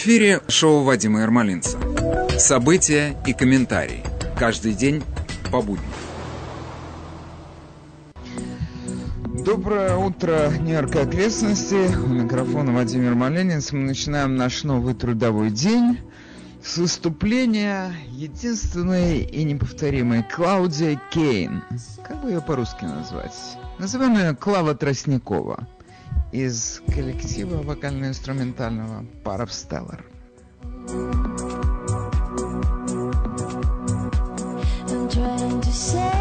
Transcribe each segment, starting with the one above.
Эфире шоу Вадима Ермолинца. События и комментарии. Каждый день по будням. Доброе утро, Нью-Йорк окрестности. У микрофона Владимир Маленец. Мы начинаем наш новый трудовой день с выступления единственной и неповторимой Клаудия Кейн. Как бы ее по-русски назвать? Назовем ее Клава Тростникова из коллектива вокально-инструментального Паров Stellar. Trying to save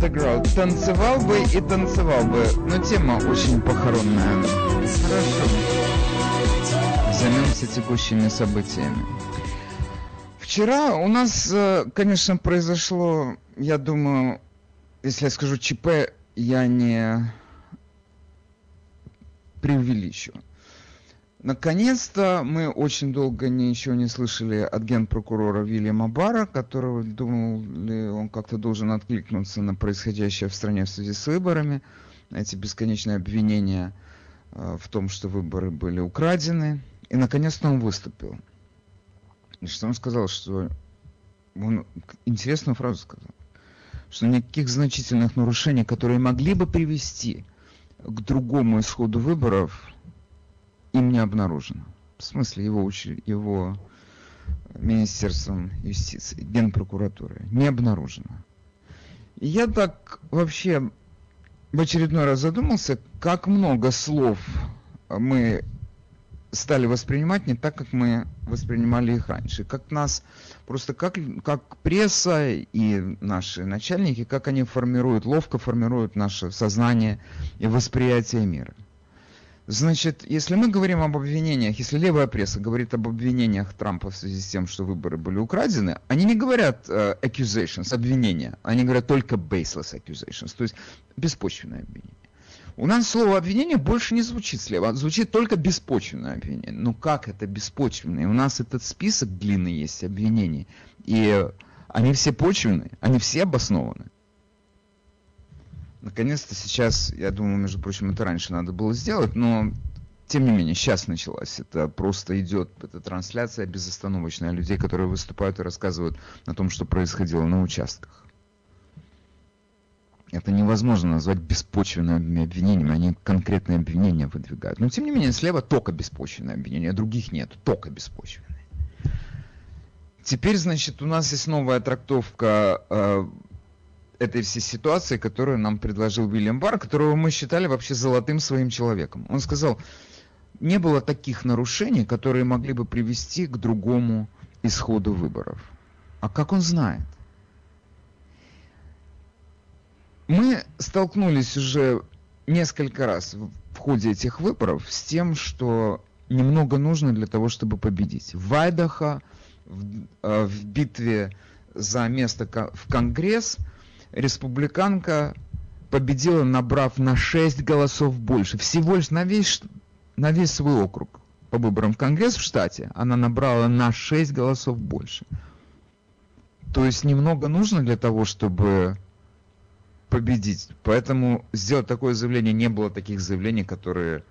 Underground. Танцевал бы и танцевал бы, но тема очень похоронная. Хорошо. Займемся текущими событиями. Вчера у нас, э, конечно, произошло, я думаю, если я скажу ЧП, я не преувеличу. Наконец-то мы очень долго ничего не слышали от генпрокурора Вильяма Бара, которого думал он как-то должен откликнуться на происходящее в стране в связи с выборами, эти бесконечные обвинения э, в том, что выборы были украдены. И наконец-то он выступил. И что он сказал, что он интересную фразу сказал, что никаких значительных нарушений, которые могли бы привести к другому исходу выборов, им не обнаружено. В смысле его, учи- его Министерством юстиции, Генпрокуратуры. Не обнаружено. И я так вообще в очередной раз задумался, как много слов мы стали воспринимать не так, как мы воспринимали их раньше. Как нас, просто как, как пресса и наши начальники, как они формируют, ловко формируют наше сознание и восприятие мира. Значит, если мы говорим об обвинениях, если левая пресса говорит об обвинениях Трампа в связи с тем, что выборы были украдены, они не говорят э, accusations, обвинения, они говорят только baseless accusations, то есть беспочвенное обвинение. У нас слово обвинение больше не звучит слева, звучит только беспочвенное обвинение. Ну как это беспочвенное? У нас этот список длинный есть обвинений, и они все почвенные, они все обоснованы. Наконец-то сейчас, я думаю, между прочим, это раньше надо было сделать, но тем не менее, сейчас началась. Это просто идет, эта трансляция безостановочная людей, которые выступают и рассказывают о том, что происходило на участках. Это невозможно назвать беспочвенными обвинениями, они конкретные обвинения выдвигают. Но тем не менее, слева только беспочвенные обвинения, других нет, только беспочвенные. Теперь, значит, у нас есть новая трактовка э, этой всей ситуации, которую нам предложил Уильям Барр, которого мы считали вообще золотым своим человеком. Он сказал, не было таких нарушений, которые могли бы привести к другому исходу выборов. А как он знает? Мы столкнулись уже несколько раз в ходе этих выборов с тем, что немного нужно для того, чтобы победить. В Айдахо, в, э, в битве за место в Конгресс, республиканка победила, набрав на 6 голосов больше. Всего лишь на весь, на весь свой округ. по выборам в Конгресс в штате, она набрала на 6 голосов больше. То есть немного нужно для того, чтобы победить. Поэтому сделать такое заявление не было таких заявлений, которые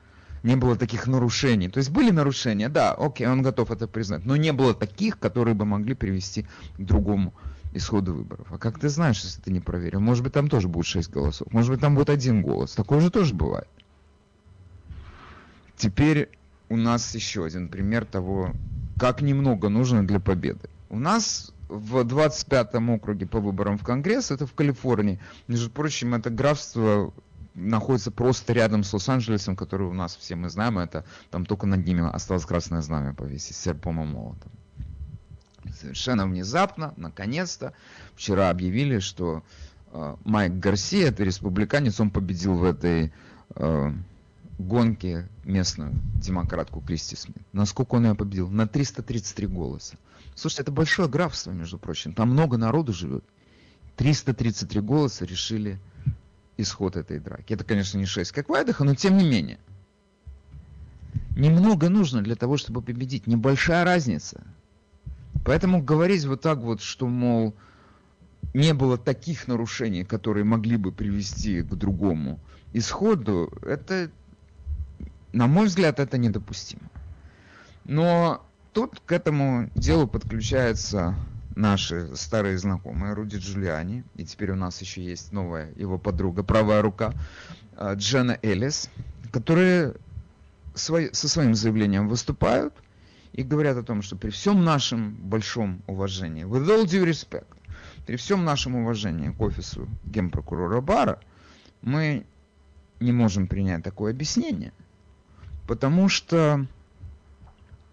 не было таких нарушений. То есть были нарушения, да, окей, он готов это признать, но не было таких, которые бы могли привести к другому исходу выборов. А как ты знаешь, если ты не проверил? Может быть, там тоже будет 6 голосов, может быть, там будет один голос. Такое же тоже бывает. Теперь у нас еще один пример того, как немного нужно для победы. У нас в 25-м округе по выборам в Конгресс, это в Калифорнии. Между прочим, это графство находится просто рядом с Лос-Анджелесом, который у нас все мы знаем, это там только над ними осталось красное знамя повесить, серпом и молотом. Совершенно внезапно, наконец-то, вчера объявили, что э, Майк Гарсия, это республиканец, он победил в этой э, гонке местную демократку Кристи Смит. Насколько он ее победил? На 333 голоса. Слушайте, это большое графство, между прочим. Там много народу живет. 333 голоса решили исход этой драки. Это, конечно, не 6, как в Айдахо, но тем не менее. Немного нужно для того, чтобы победить. Небольшая разница. Поэтому говорить вот так вот, что, мол, не было таких нарушений, которые могли бы привести к другому исходу, это, на мой взгляд, это недопустимо. Но тут к этому делу подключается наши старые знакомые Руди Джулиани, и теперь у нас еще есть новая его подруга, правая рука, э, Джена Эллис, которые со своим заявлением выступают и говорят о том, что при всем нашем большом уважении, with all due respect, при всем нашем уважении к офису генпрокурора Бара, мы не можем принять такое объяснение, потому что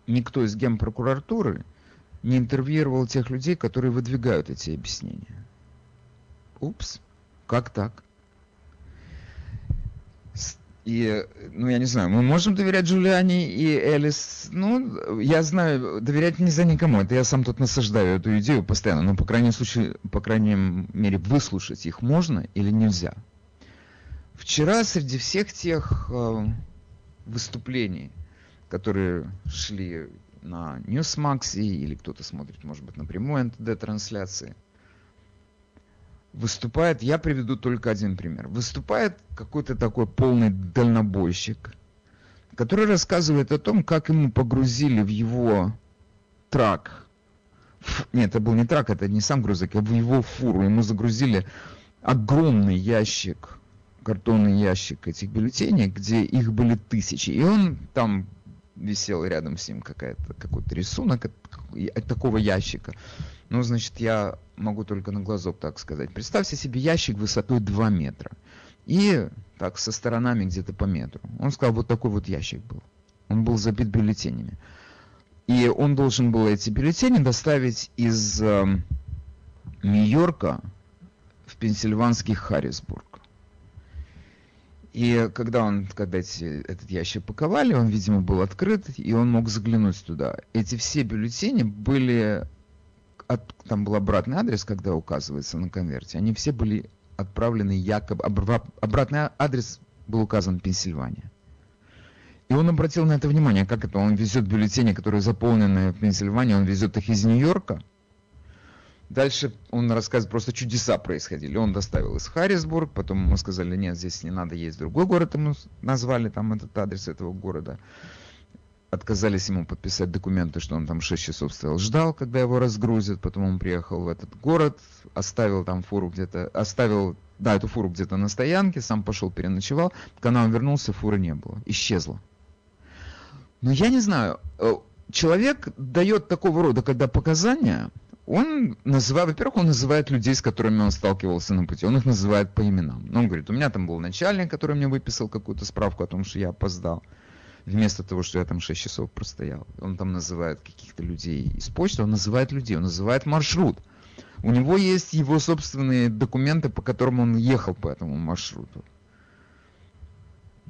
никто из генпрокуратуры не интервьюировал тех людей, которые выдвигают эти объяснения. Упс, как так? И, ну, я не знаю, мы можем доверять Джулиани и Элис? Ну, я знаю, доверять нельзя никому. Это я сам тут насаждаю эту идею постоянно. Но, по крайней, случае, по крайней мере, выслушать их можно или нельзя. Вчера среди всех тех э, выступлений, которые шли на Newsmax или кто-то смотрит, может быть, напрямую НТД-трансляции, выступает, я приведу только один пример, выступает какой-то такой полный дальнобойщик, который рассказывает о том, как ему погрузили в его трак, нет, это был не трак, это не сам грузовик, а в его фуру, ему загрузили огромный ящик, картонный ящик этих бюллетеней, где их были тысячи, и он там висел рядом с ним какая-то, какой-то рисунок от, от такого ящика. Ну, значит, я могу только на глазок так сказать. Представьте себе ящик высотой 2 метра. И так со сторонами где-то по метру. Он сказал, вот такой вот ящик был. Он был забит бюллетенями. И он должен был эти бюллетени доставить из э, Нью-Йорка в пенсильванский Харрисбург. И когда он, когда эти, этот ящик паковали, он, видимо, был открыт, и он мог заглянуть туда. Эти все бюллетени были, от, там был обратный адрес, когда указывается на конверте, они все были отправлены якобы, обратный адрес был указан Пенсильвания. И он обратил на это внимание, как это, он везет бюллетени, которые заполнены в Пенсильвании, он везет их из Нью-Йорка, Дальше он рассказывает, просто чудеса происходили. Он доставил из Харрисбург, потом ему сказали, нет, здесь не надо, есть другой город, ему назвали там этот адрес этого города. Отказались ему подписать документы, что он там 6 часов стоял, ждал, когда его разгрузят. Потом он приехал в этот город, оставил там фуру где-то, оставил, да, эту фуру где-то на стоянке, сам пошел, переночевал. Когда он вернулся, фуры не было, исчезла. Но я не знаю, э, человек дает такого рода, когда показания, он называет, во-первых, он называет людей, с которыми он сталкивался на пути, он их называет по именам. Ну, он говорит, у меня там был начальник, который мне выписал какую-то справку о том, что я опоздал, вместо того, что я там 6 часов простоял. Он там называет каких-то людей из почты, он называет людей, он называет маршрут. У него есть его собственные документы, по которым он ехал по этому маршруту.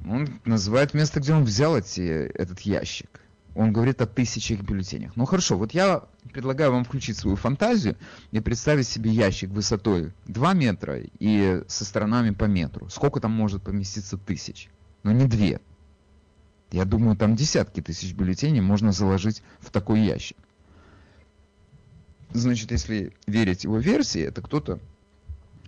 Он называет место, где он взял эти, этот ящик он говорит о тысячах бюллетенях. Ну хорошо, вот я предлагаю вам включить свою фантазию и представить себе ящик высотой 2 метра и со сторонами по метру. Сколько там может поместиться тысяч? Но ну, не две. Я думаю, там десятки тысяч бюллетеней можно заложить в такой ящик. Значит, если верить его версии, это кто-то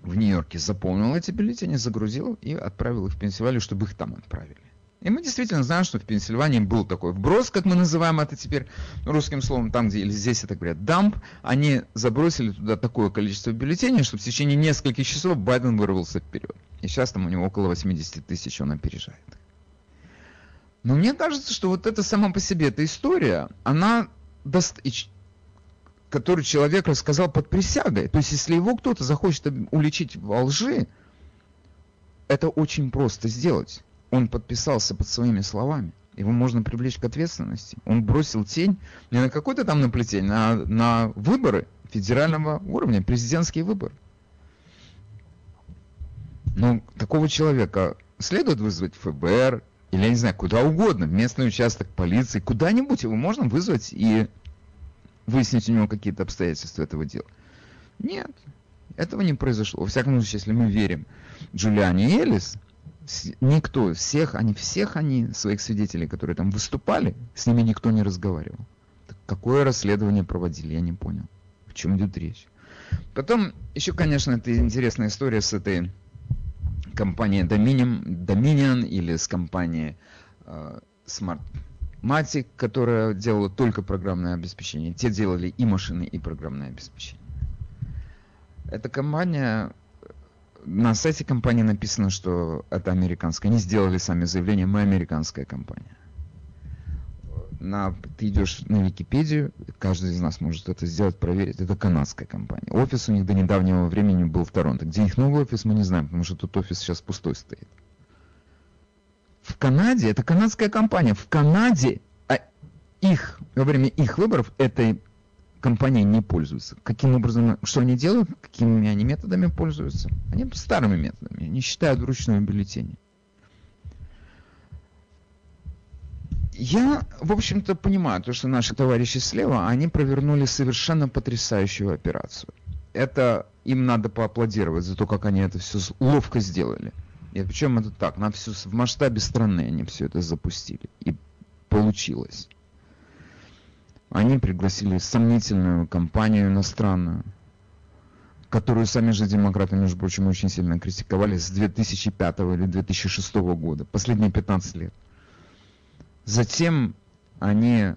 в Нью-Йорке заполнил эти бюллетени, загрузил и отправил их в Пенсильванию, чтобы их там отправили. И мы действительно знаем, что в Пенсильвании был такой вброс, как мы называем это теперь русским словом, там, где или здесь это говорят, дамп. Они забросили туда такое количество бюллетеней, что в течение нескольких часов Байден вырвался вперед. И сейчас там у него около 80 тысяч он опережает. Но мне кажется, что вот это сама по себе, эта история, она даст, который человек рассказал под присягой. То есть, если его кто-то захочет уличить во лжи, это очень просто сделать он подписался под своими словами. Его можно привлечь к ответственности. Он бросил тень не на какой-то там наплетение, а на выборы федерального уровня, президентские выборы. Но такого человека следует вызвать ФБР, или, я не знаю, куда угодно, в местный участок полиции, куда-нибудь его можно вызвать и выяснить у него какие-то обстоятельства этого дела. Нет, этого не произошло. Во всяком случае, если мы верим Джулиане Элис, никто, всех, они, всех они, своих свидетелей, которые там выступали, с ними никто не разговаривал. Так какое расследование проводили, я не понял. О чем идет речь. Потом, еще, конечно, это интересная история с этой компанией Dominion, Dominion или с компанией э, Smartmatic, которая делала только программное обеспечение. Те делали и машины, и программное обеспечение. Эта компания на сайте компании написано, что это американская. Они сделали сами заявление, мы американская компания. На, ты идешь на Википедию, каждый из нас может это сделать, проверить. Это канадская компания. Офис у них до недавнего времени был в Торонто. Где их новый офис, мы не знаем, потому что тут офис сейчас пустой стоит. В Канаде, это канадская компания, в Канаде а их, во время их выборов этой компании не пользуются. Каким образом, что они делают, какими они методами пользуются? Они старыми методами, они считают вручную бюллетени. Я, в общем-то, понимаю, то, что наши товарищи слева, они провернули совершенно потрясающую операцию. Это им надо поаплодировать за то, как они это все ловко сделали. И причем это так, на всю, в масштабе страны они все это запустили. И получилось. Они пригласили сомнительную компанию иностранную, которую сами же демократы, между прочим, очень сильно критиковали с 2005 или 2006 года, последние 15 лет. Затем они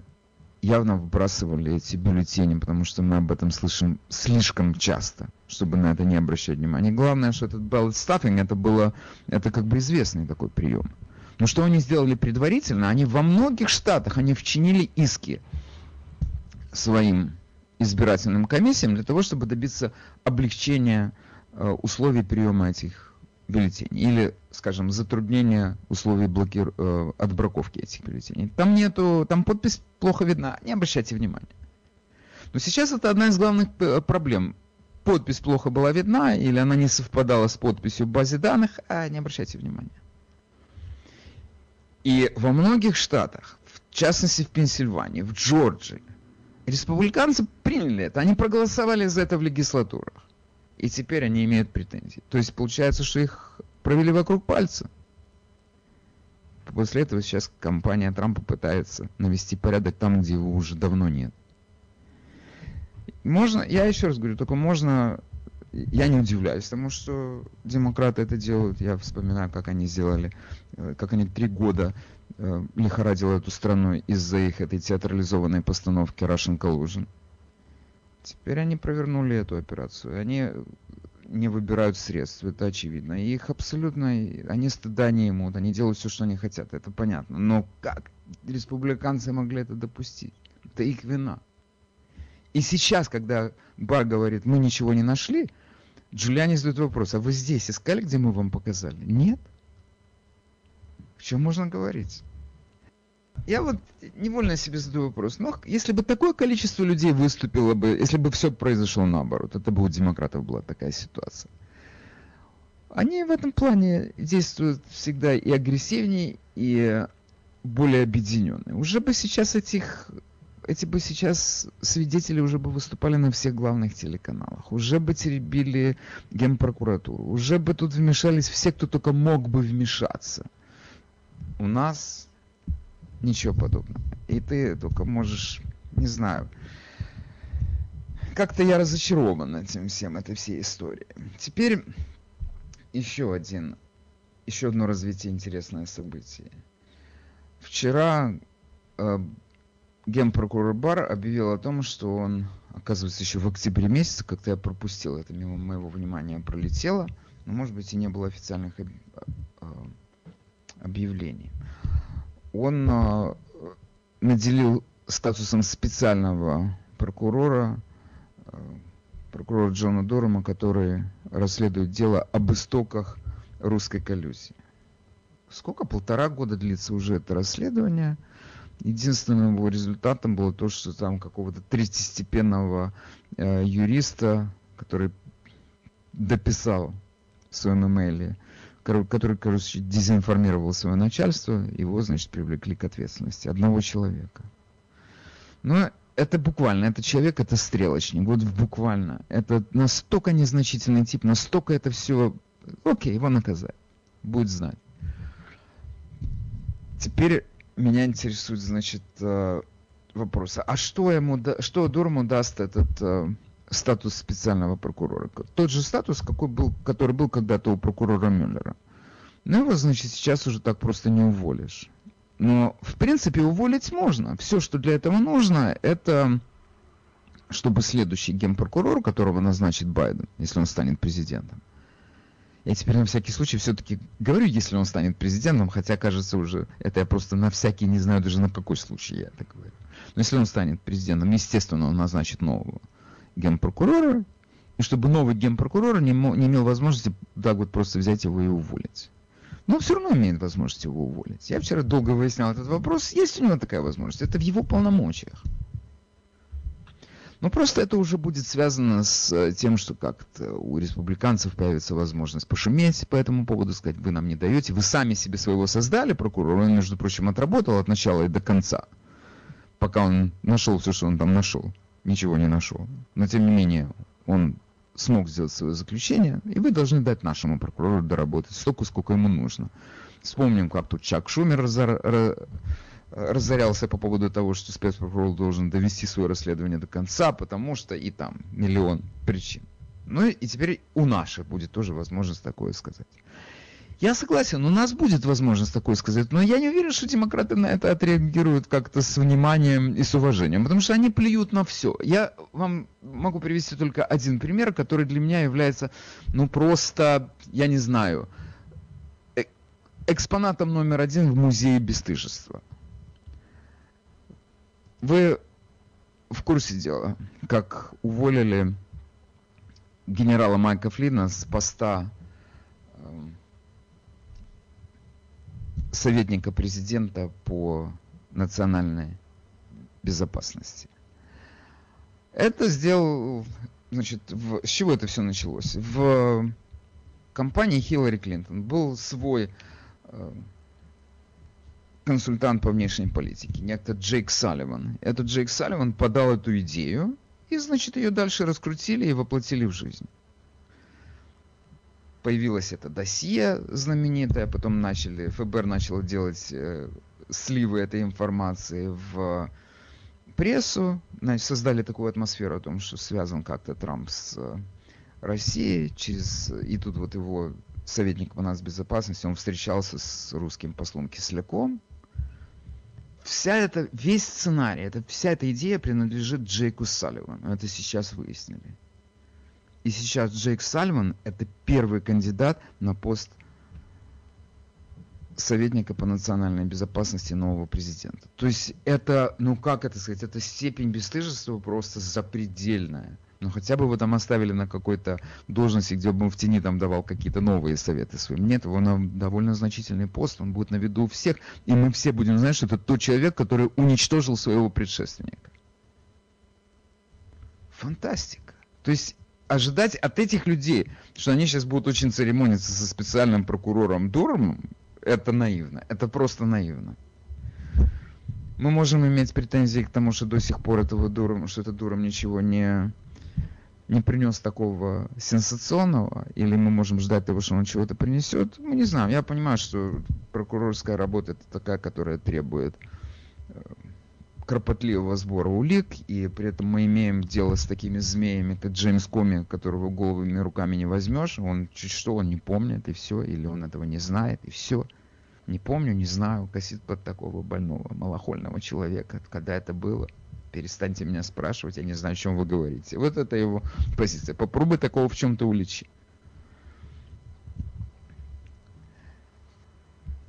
явно выбрасывали эти бюллетени, потому что мы об этом слышим слишком часто, чтобы на это не обращать внимания. Главное, что этот ballot stuffing, это было, это как бы известный такой прием. Но что они сделали предварительно? Они во многих штатах, они вчинили иски своим избирательным комиссиям для того, чтобы добиться облегчения э, условий приема этих бюллетеней или, скажем, затруднения условий блокир... э, отбраковки этих бюллетеней. Там нету, там подпись плохо видна, не обращайте внимания. Но сейчас это одна из главных э, проблем. Подпись плохо была видна или она не совпадала с подписью в базе данных, а не обращайте внимания. И во многих штатах, в частности в Пенсильвании, в Джорджии, Республиканцы приняли это, они проголосовали за это в легислатурах. И теперь они имеют претензии. То есть получается, что их провели вокруг пальца. После этого сейчас компания Трампа пытается навести порядок там, где его уже давно нет. Можно, я еще раз говорю, только можно, я не удивляюсь, потому что демократы это делают. Я вспоминаю, как они сделали, э, как они три года э, лихорадила эту страну из-за их этой театрализованной постановки Russian Collusion. Теперь они провернули эту операцию. Они не выбирают средств, это очевидно. И их абсолютно, они стыда не имут, они делают все, что они хотят, это понятно. Но как республиканцы могли это допустить? Это их вина. И сейчас, когда Бар говорит, мы ничего не нашли, Джулиани задает вопрос, а вы здесь искали, где мы вам показали? Нет. О чем можно говорить? Я вот невольно себе задаю вопрос. Ну, если бы такое количество людей выступило бы, если бы все произошло наоборот, это бы у демократов была такая ситуация. Они в этом плане действуют всегда и агрессивнее, и более объединенные. Уже бы сейчас этих эти бы сейчас свидетели уже бы выступали на всех главных телеканалах, уже бы теребили генпрокуратуру, уже бы тут вмешались все, кто только мог бы вмешаться у нас Ничего подобного. И ты только можешь, не знаю, как-то я разочарован этим всем, этой всей историей. Теперь еще один, еще одно развитие интересное событие. Вчера э, генпрокурор Бар объявил о том, что он, оказывается, еще в октябре месяце, как-то я пропустил это, мимо моего внимания пролетело, но, может быть, и не было официальных об- э, объявлений. Он э, наделил статусом специального прокурора э, прокурора Джона Дорема, который расследует дело об истоках русской коллюзии. Сколько? Полтора года длится уже это расследование. Единственным его результатом было то, что там какого-то третьестепенного э, юриста, который дописал в своем имейле, кор- который, короче, дезинформировал свое начальство, его, значит, привлекли к ответственности. Одного человека. Но это буквально, это человек, это стрелочник, вот буквально. Это настолько незначительный тип, настолько это все... Окей, его наказать. Будет знать. Теперь меня интересует, значит, э, вопрос. А что ему, что Дурму даст этот э, статус специального прокурора? Тот же статус, какой был, который был когда-то у прокурора Мюллера. Ну, его, значит, сейчас уже так просто не уволишь. Но, в принципе, уволить можно. Все, что для этого нужно, это чтобы следующий генпрокурор, которого назначит Байден, если он станет президентом. Я теперь на всякий случай все-таки говорю, если он станет президентом, хотя, кажется, уже это я просто на всякий не знаю даже на какой случай я это говорю. Но если он станет президентом, естественно, он назначит нового генпрокурора, и чтобы новый генпрокурор не, не имел возможности так вот просто взять его и уволить. Но он все равно имеет возможность его уволить. Я вчера долго выяснял этот вопрос. Есть у него такая возможность. Это в его полномочиях. Но просто это уже будет связано с э, тем, что как-то у республиканцев появится возможность пошуметь по этому поводу, сказать, вы нам не даете, вы сами себе своего создали, прокурор, он, между прочим, отработал от начала и до конца, пока он нашел все, что он там нашел, ничего не нашел. Но, тем не менее, он смог сделать свое заключение, и вы должны дать нашему прокурору доработать столько, сколько ему нужно. Вспомним, как тут Чак Шумер разор- ра- разорялся по поводу того, что спецпрокурор должен довести свое расследование до конца, потому что и там миллион причин. Ну и теперь у наших будет тоже возможность такое сказать. Я согласен, у нас будет возможность такое сказать, но я не уверен, что демократы на это отреагируют как-то с вниманием и с уважением, потому что они плюют на все. Я вам могу привести только один пример, который для меня является, ну просто, я не знаю, э- экспонатом номер один в музее бесстыжества. Вы в курсе дела, как уволили генерала Майка Флина с поста советника президента по национальной безопасности. Это сделал, значит, в- с чего это все началось? В компании Хиллари Клинтон был свой э, консультант по внешней политике, некто Джейк Салливан. Этот Джейк Салливан подал эту идею, и, значит, ее дальше раскрутили и воплотили в жизнь. Появилось это досье знаменитое, потом начали, ФБР начало делать э, сливы этой информации в прессу, значит, создали такую атмосферу о том, что связан как-то Трамп с э, Россией, через, и тут вот его советник по нацбезопасности, он встречался с русским послом Кисляком. Вся эта, весь сценарий, это, вся эта идея принадлежит Джейку Салливану. Это сейчас выяснили. И сейчас Джейк Сальван это первый кандидат на пост советника по национальной безопасности нового президента. То есть это, ну как это сказать, это степень бесстыжества просто запредельная. Ну хотя бы его там оставили на какой-то должности, где бы он в тени там давал какие-то новые советы своим. Нет, его на довольно значительный пост, он будет на виду у всех, и мы все будем знать, что это тот человек, который уничтожил своего предшественника. Фантастика. То есть ожидать от этих людей, что они сейчас будут очень церемониться со специальным прокурором Дурмом, это наивно. Это просто наивно. Мы можем иметь претензии к тому, что до сих пор этого Дуром, что этот Дуром ничего не, не принес такого сенсационного, или мы можем ждать того, что он чего-то принесет. Мы не знаем. Я понимаю, что прокурорская работа это такая, которая требует кропотливого сбора улик, и при этом мы имеем дело с такими змеями, как Джеймс Коми, которого головыми руками не возьмешь, он чуть что, он не помнит, и все, или он этого не знает, и все. Не помню, не знаю, косит под такого больного, малохольного человека. Когда это было? Перестаньте меня спрашивать, я не знаю, о чем вы говорите. Вот это его позиция. Попробуй такого в чем-то уличить.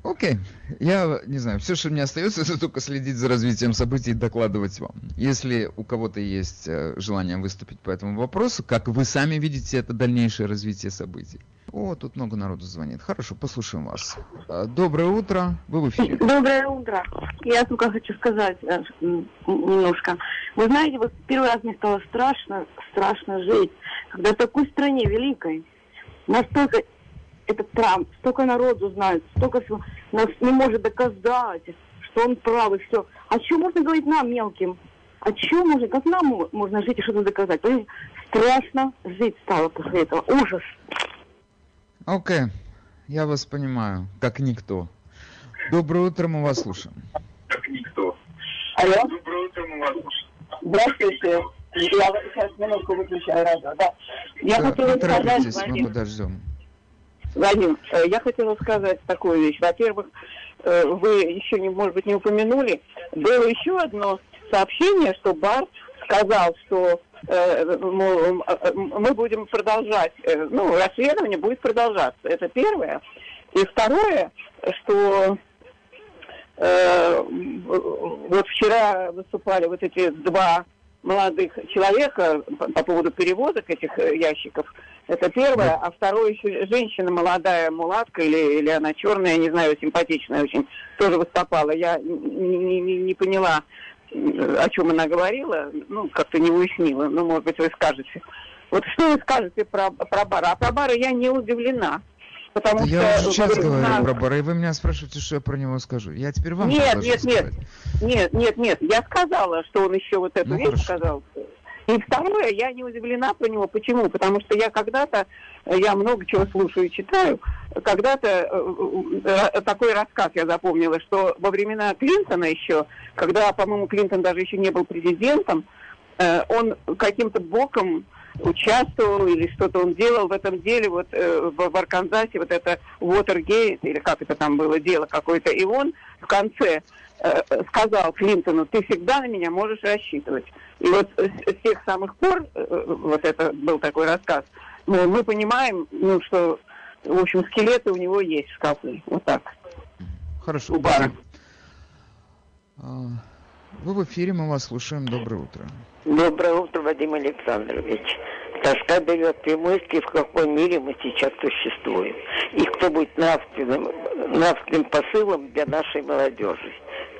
Окей, я не знаю, все, что мне остается, это только следить за развитием событий и докладывать вам. Если у кого-то есть э, желание выступить по этому вопросу, как вы сами видите это дальнейшее развитие событий? О, тут много народу звонит. Хорошо, послушаем вас. Э, Доброе утро, вы в эфире. Доброе утро. Я только хочу сказать э, немножко. Вы знаете, вот первый раз мне стало страшно, страшно жить, когда в такой стране великой настолько этот Трамп, столько народу знает, столько всего, нас не может доказать, что он прав и все. А что можно говорить нам, мелким? А что можно, как нам мо- можно жить и что-то доказать? Понимаете, страшно жить стало после этого. Ужас. Окей, я вас понимаю, как никто. Доброе утро, мы вас слушаем. Алло? Здравствуйте. Я сейчас минутку выключаю радио. Да. Я Да, хотела не сказать, мы подождем. Вадим, э, я хотела сказать такую вещь. Во-первых, э, вы еще, не, может быть, не упомянули, было еще одно сообщение, что Бар сказал, что э, мы будем продолжать, ну, расследование будет продолжаться. Это первое. И второе, что вот вчера выступали вот эти два молодых человека по, по поводу перевозок этих ящиков. Это первое. А второе еще женщина молодая, мулатка или, или она черная, я не знаю, симпатичная очень, тоже выступала. Я не, не- не- поняла, о чем она говорила, ну, как-то не уяснила. Ну, может быть, вы скажете. Вот что вы скажете про, про бара? А про бара я не удивлена. Потому Да что... я сейчас говорю на- про Бара, и вы меня спрашиваете, что я про него скажу. Я теперь вам Нет, нет, нет. сказать. Нет, нет, нет, я сказала, что он еще вот эту Ну, вещь хорошо. сказал. И второе, я не удивлена про него. Почему? Потому что я когда-то, э, я много чего слушаю и читаю, когда-то э, э, такой рассказ я запомнила, что во времена Клинтона еще, когда, по-моему, Клинтон даже еще не был президентом, э, он каким-то боком участвовал или что-то он делал в этом деле, вот э, в, в Арканзасе, вот это Watergate, или как это там было, дело какое-то, и он в конце э, сказал Клинтону, ты всегда на меня можешь рассчитывать. И вот с, с тех самых пор, э, вот это был такой рассказ, ну, мы понимаем, ну, что, в общем, скелеты у него есть в шкафу. Вот так. Хорошо. У Бара. А, Вы в эфире, мы вас слушаем. Доброе утро. Доброе утро, Вадим Александрович. Тоска берет и мысли, в каком мире мы сейчас существуем. И кто будет нравственным, нравственным посылом для нашей молодежи.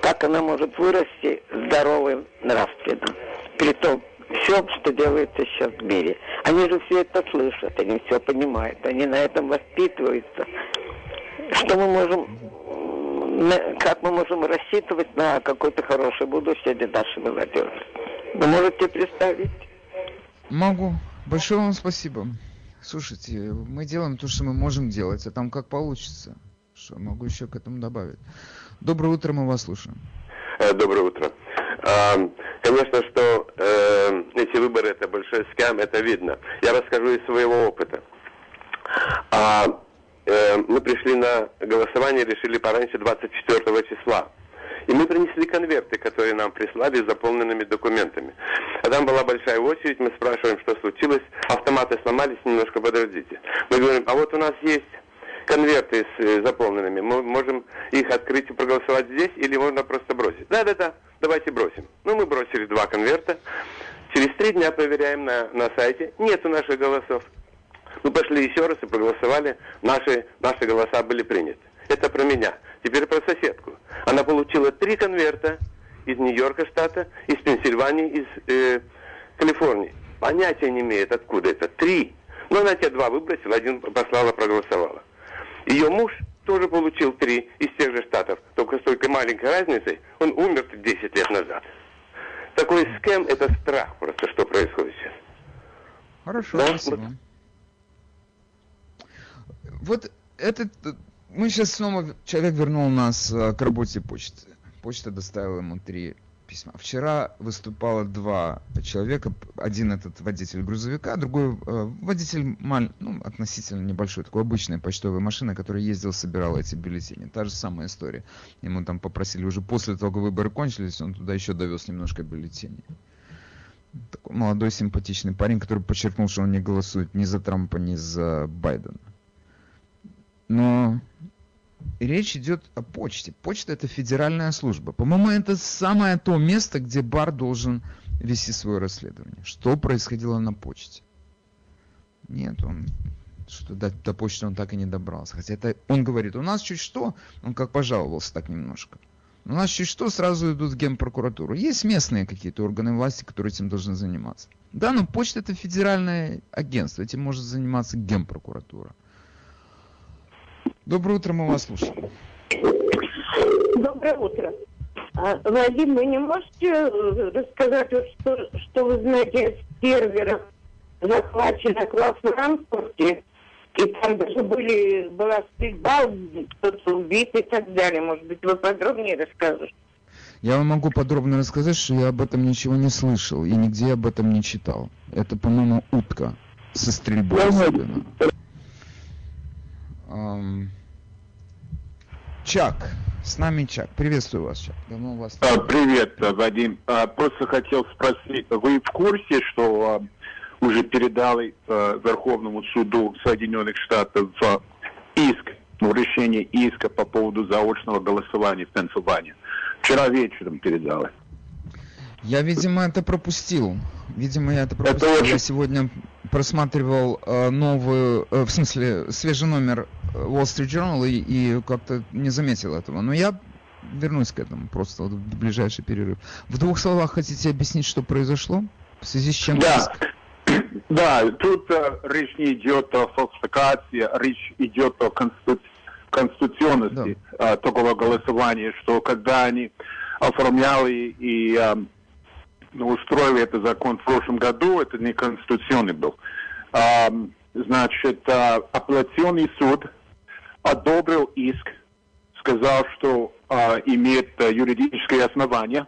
Как она может вырасти здоровым нравственным. При том, все, что делается сейчас в мире. Они же все это слышат, они все понимают, они на этом воспитываются. Что мы можем, как мы можем рассчитывать на какое-то хорошее будущее для нашей молодежи? Вы можете представить? Могу. Большое вам спасибо. Слушайте, мы делаем то, что мы можем делать, а там как получится. Что могу еще к этому добавить? Доброе утро, мы вас слушаем. Э, Доброе утро. Конечно, что э, эти выборы это большой скам, это видно. Я расскажу из своего опыта. А, э, мы пришли на голосование, решили пораньше 24 числа. И мы принесли конверты, которые нам прислали с заполненными документами. А там была большая очередь, мы спрашиваем, что случилось. Автоматы сломались, немножко подождите. Мы говорим, а вот у нас есть конверты с э, заполненными. Мы можем их открыть и проголосовать здесь, или можно просто бросить. Да-да-да, давайте бросим. Ну, мы бросили два конверта. Через три дня проверяем на, на сайте. Нету наших голосов. Мы пошли еще раз и проголосовали. Наши, наши голоса были приняты. Это про меня. Теперь про соседку. Она получила три конверта из Нью-Йорка штата, из Пенсильвании, из э, Калифорнии. Понятия не имеет, откуда это. Три. Но она те два выбросила, один послала, проголосовала. Ее муж тоже получил три из тех же штатов, только с только маленькой разницей. Он умер 10 лет назад. Такой скэм – это страх просто, что происходит сейчас. Хорошо, Да, спасибо. Вот этот... Мы сейчас снова... Человек вернул нас э, к работе почты. почта доставила ему три письма. Вчера выступало два человека. Один этот водитель грузовика, другой э, водитель маль- ну, относительно небольшой, такой обычной почтовой машины, который ездил, собирал эти бюллетени. Та же самая история. Ему там попросили уже после того, как выборы кончились, он туда еще довез немножко бюллетеней. Такой молодой симпатичный парень, который подчеркнул, что он не голосует ни за Трампа, ни за Байдена. Но речь идет о почте. Почта это федеральная служба. По-моему, это самое то место, где Бар должен вести свое расследование. Что происходило на почте? Нет, он что до, до почты он так и не добрался. Хотя это он говорит, у нас чуть что, он как пожаловался так немножко. У нас чуть что сразу идут в генпрокуратуру. Есть местные какие-то органы власти, которые этим должны заниматься. Да, но почта это федеральное агентство, этим может заниматься генпрокуратура. Доброе утро, мы вас слушаем. Доброе утро. А, Вадим, вы не можете э, рассказать, что, что вы знаете о серверах, захваченных во Франкфурте, и там даже были, была стрельба, кто-то убит и так далее. Может быть, вы подробнее расскажете? Я вам могу подробно рассказать, что я об этом ничего не слышал и нигде об этом не читал. Это, по-моему, утка со стрельбой особенно. Ам, Чак, с нами Чак. Приветствую вас, Чак. Давно вас А. Привет, а, Вадим. А, Просто хотел спросить, вы в курсе, что а, уже передали а, Верховному суду Соединенных Штатов а, иск, ну, решение иска по поводу заочного голосования в Пенсильвании? Вчера вечером передали. Я, видимо, это пропустил. Видимо, я это пропустил. очень- Я сегодня просматривал э, новую, э, в смысле, свежий номер э, Wall Street Journal и, и как-то не заметил этого. Но я вернусь к этому просто вот в ближайший перерыв. В двух словах хотите объяснить, что произошло? В связи с чем Да. Да, тут а, речь не идет о фальсификации, речь идет о конститу- конституционности а, такого голосования, что когда они оформляли и а, ну, устроили этот закон в прошлом году, это не конституционный был. А, значит, а, апелляционный суд одобрил иск, сказал, что а, имеет а, юридическое основание,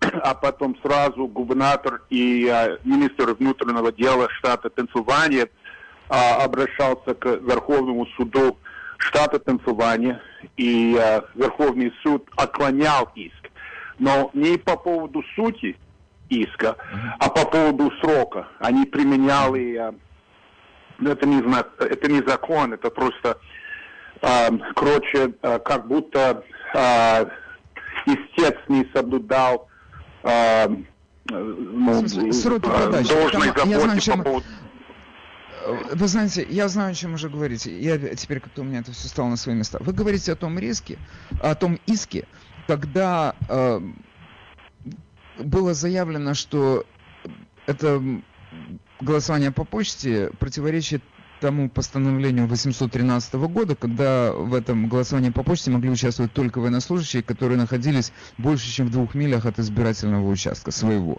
а потом сразу губернатор и а, министр внутреннего дела штата Пенсильвания а, обращался к Верховному суду штата Пенсильвания, и а, Верховный суд отклонял иск. Но не по поводу сути иска, а по поводу срока. Они применяли, а, это, не, это не закон, это просто, а, короче, а, как будто а, истец не соблюдал э, ну, смысле, сроки а, подачи. должной Там, я знаю, заботе чем- по поводу... Э, Вы знаете, я знаю, о чем уже говорите. Я теперь как-то у меня это все стало на свои места. Вы говорите о том риске, о том иске, когда э, было заявлено, что это голосование по почте противоречит тому постановлению 813 года, когда в этом голосовании по почте могли участвовать только военнослужащие, которые находились больше, чем в двух милях от избирательного участка своего.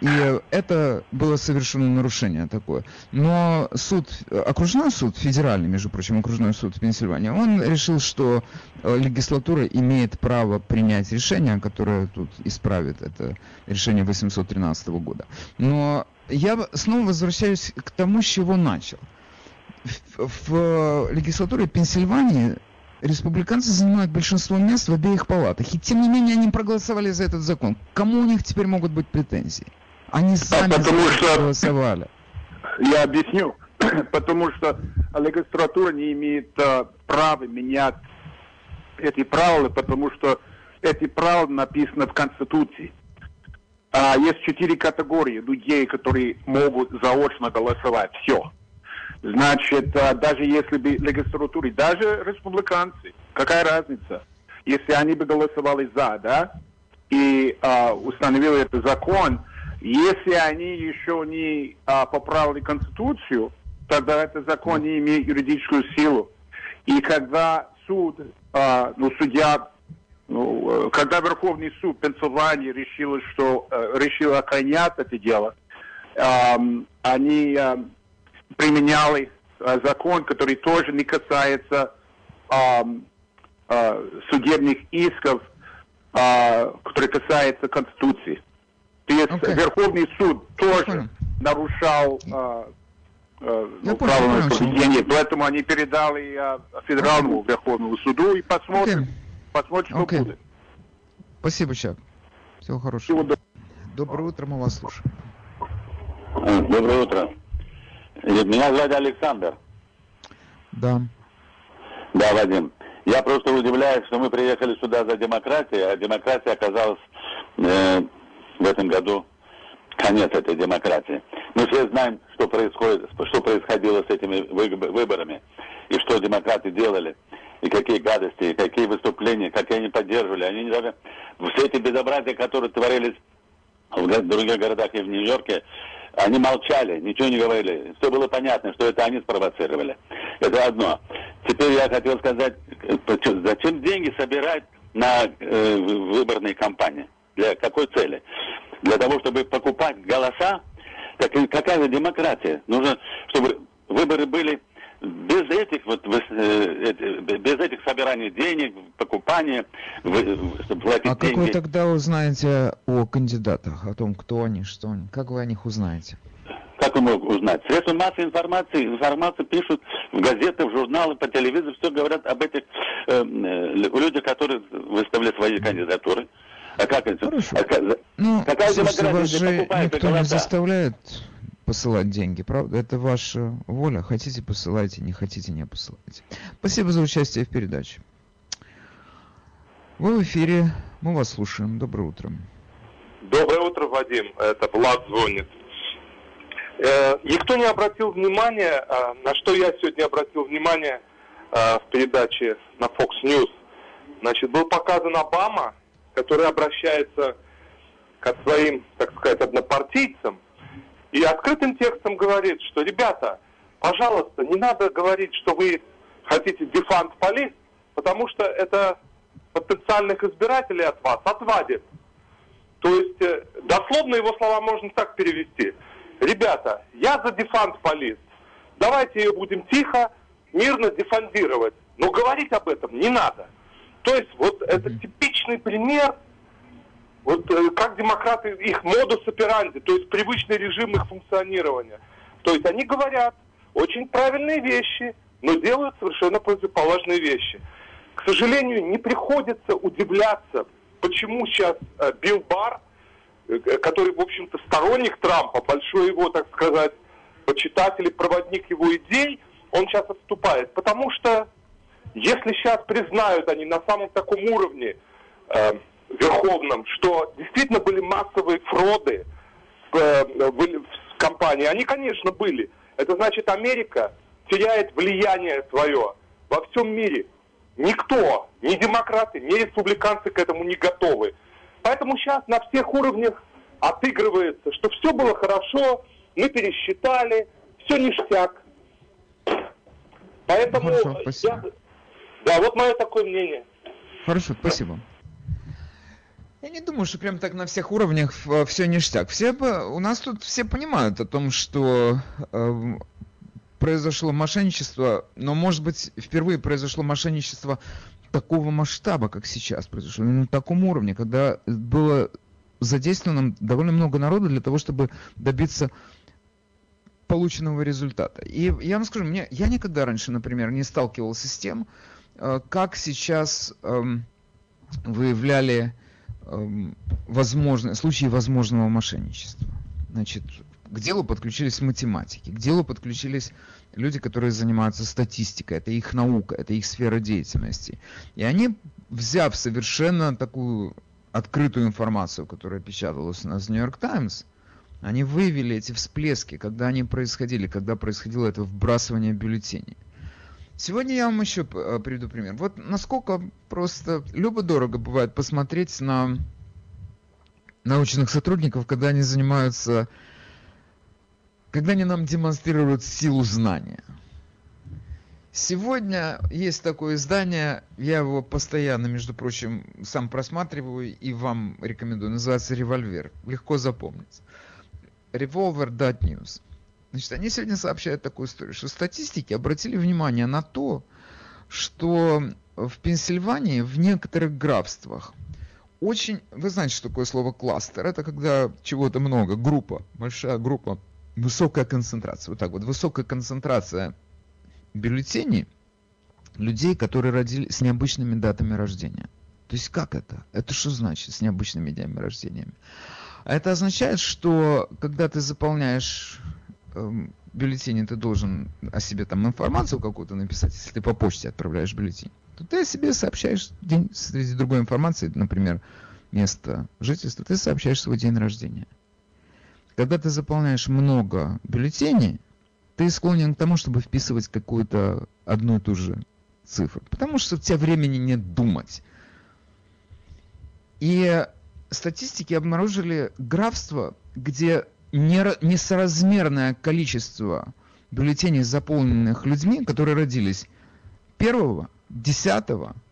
И э, это было совершено нарушение такое. Но суд, э, окружной суд, федеральный, между прочим, окружной суд в Пенсильвании, он решил, что э, легислатура имеет право принять решение, которое тут исправит это решение 813 года. Но я снова возвращаюсь к тому, с чего начал. В, в легислатуре Пенсильвании республиканцы занимают большинство мест в обеих палатах. И тем не менее они проголосовали за этот закон. Кому у них теперь могут быть претензии? Они сами за потому что- голосовали. Я объясню. Потому что легистратура не имеет а, права менять эти правила, потому что эти правила написаны в Конституции. А есть четыре категории людей, которые могут заочно голосовать. Все. Значит, а, даже если бы легистратуре, даже республиканцы, какая разница, если они бы голосовали за, да, и а, установили этот закон, если они еще не а, поправили Конституцию, тогда этот закон не имеет юридическую силу. И когда суд, а, ну, судья, ну, когда Верховный суд Пенсильвании решил, что э, решил охранять это дело, ам, они ам, применяли а, закон, который тоже не касается ам, а, судебных исков а, который касается Конституции. То есть Окей. Верховный суд тоже понял. нарушал а, Я ну, я понял, поведения, поэтому они передали а, Федеральному Верховному суду и посмотрим, Окей. посмотрим, что Окей. будет. Спасибо, Чак. Всего Всего хорошего. доброго. Доброе утро, мы вас слушаем. Доброе утро. Меня зовут Александр. Да. Да, Вадим. Я просто удивляюсь, что мы приехали сюда за демократией, а демократия оказалась э, в этом году конец этой демократии. Мы все знаем, что происходит, что происходило с этими вы- выборами, и что демократы делали, и какие гадости, и какие выступления, как они поддерживали. Они даже... Все эти безобразия, которые творились в других городах и в Нью-Йорке, они молчали, ничего не говорили. Все было понятно, что это они спровоцировали. Это одно. Теперь я хотел сказать, зачем деньги собирать на э, выборные кампании? Для какой цели? Для того, чтобы покупать голоса? Так какая же демократия? Нужно, чтобы выборы были без этих вот э, без этих собираний денег, покупания, вы- чтобы платить А как деньги. вы тогда узнаете о кандидатах, о том, кто они, что они? Как вы о них узнаете? Как он мог узнать? Средства массовой информации, информацию пишут в газетах, в журналах, по телевизору, все говорят об этих э, э, людях, которые выставляют свои кандидатуры. А как это? Хорошо. А как- Ну, Какая демократия, вас же никто не заставляет посылать деньги, правда? Это ваша воля. Хотите, посылайте, не хотите, не посылайте. Спасибо за участие в передаче. Вы в эфире, мы вас слушаем. Доброе утро. Доброе утро, Вадим. Это Влад звонит. Э, никто не обратил внимания, э, на что я сегодня обратил внимание э, в передаче на Fox News. Значит, был показан Обама, который обращается к своим, так сказать, однопартийцам и открытым текстом говорит, что, ребята, пожалуйста, не надо говорить, что вы хотите дефант полис, потому что это потенциальных избирателей от вас отвадит. То есть, э, дословно его слова можно так перевести. Ребята, я за дефант полис. Давайте ее будем тихо, мирно дефандировать. Но говорить об этом не надо. То есть, вот это типичный пример, вот э, как демократы, их модус операнди, то есть привычный режим их функционирования. То есть они говорят очень правильные вещи, но делают совершенно противоположные вещи. К сожалению, не приходится удивляться, почему сейчас э, Билл Барр, э, который, в общем-то, сторонник Трампа, большой его, так сказать, почитатель и проводник его идей, он сейчас отступает. Потому что если сейчас признают они на самом таком уровне верховном, что действительно были массовые фроды в, э, в компании, они, конечно, были. Это значит, Америка теряет влияние свое во всем мире. Никто, ни демократы, ни республиканцы к этому не готовы. Поэтому сейчас на всех уровнях отыгрывается, что все было хорошо, мы пересчитали, все ништяк. Поэтому Хорошо, спасибо. я- да, вот мое такое мнение. Хорошо, спасибо. Я не думаю, что прям так на всех уровнях все ништяк. Все, у нас тут все понимают о том, что эм, произошло мошенничество, но, может быть, впервые произошло мошенничество такого масштаба, как сейчас произошло, на таком уровне, когда было задействовано довольно много народу для того, чтобы добиться полученного результата. И я вам скажу, мне, я никогда раньше, например, не сталкивался с тем, э, как сейчас эм, выявляли возможно, случаи возможного мошенничества. Значит, к делу подключились математики, к делу подключились люди, которые занимаются статистикой, это их наука, это их сфера деятельности. И они, взяв совершенно такую открытую информацию, которая печаталась у нас в Нью-Йорк Таймс, они выявили эти всплески, когда они происходили, когда происходило это вбрасывание бюллетеней. Сегодня я вам еще э, приведу пример. Вот насколько просто любо-дорого бывает посмотреть на научных сотрудников, когда они занимаются, когда они нам демонстрируют силу знания. Сегодня есть такое издание, я его постоянно, между прочим, сам просматриваю и вам рекомендую. Называется «Револьвер». Легко запомнить. Revolver.news. Значит, они сегодня сообщают такую историю, что статистики обратили внимание на то, что в Пенсильвании в некоторых графствах очень... Вы знаете, что такое слово кластер? Это когда чего-то много, группа, большая группа, высокая концентрация. Вот так вот, высокая концентрация бюллетеней людей, которые родились с необычными датами рождения. То есть как это? Это что значит с необычными днями рождения? Это означает, что когда ты заполняешь эм, бюллетень, ты должен о себе там информацию какую-то написать, если ты по почте отправляешь бюллетень, то ты о себе сообщаешь день среди другой информации, например, место жительства, ты сообщаешь свой день рождения. Когда ты заполняешь много бюллетеней, ты склонен к тому, чтобы вписывать какую-то одну и ту же цифру. Потому что у тебя времени нет думать. И статистики обнаружили графство, где несоразмерное количество бюллетеней, заполненных людьми, которые родились 1, 10,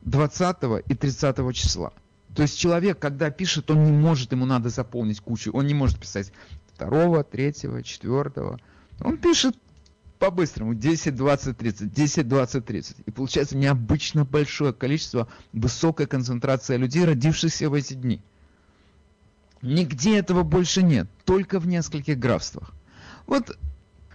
20 и 30 числа. То есть человек, когда пишет, он не может, ему надо заполнить кучу. Он не может писать 2, 3, 4. Он пишет по-быстрому 10, 20, 30, 10, 20, 30. И получается необычно большое количество, высокая концентрация людей, родившихся в эти дни. Нигде этого больше нет, только в нескольких графствах. Вот,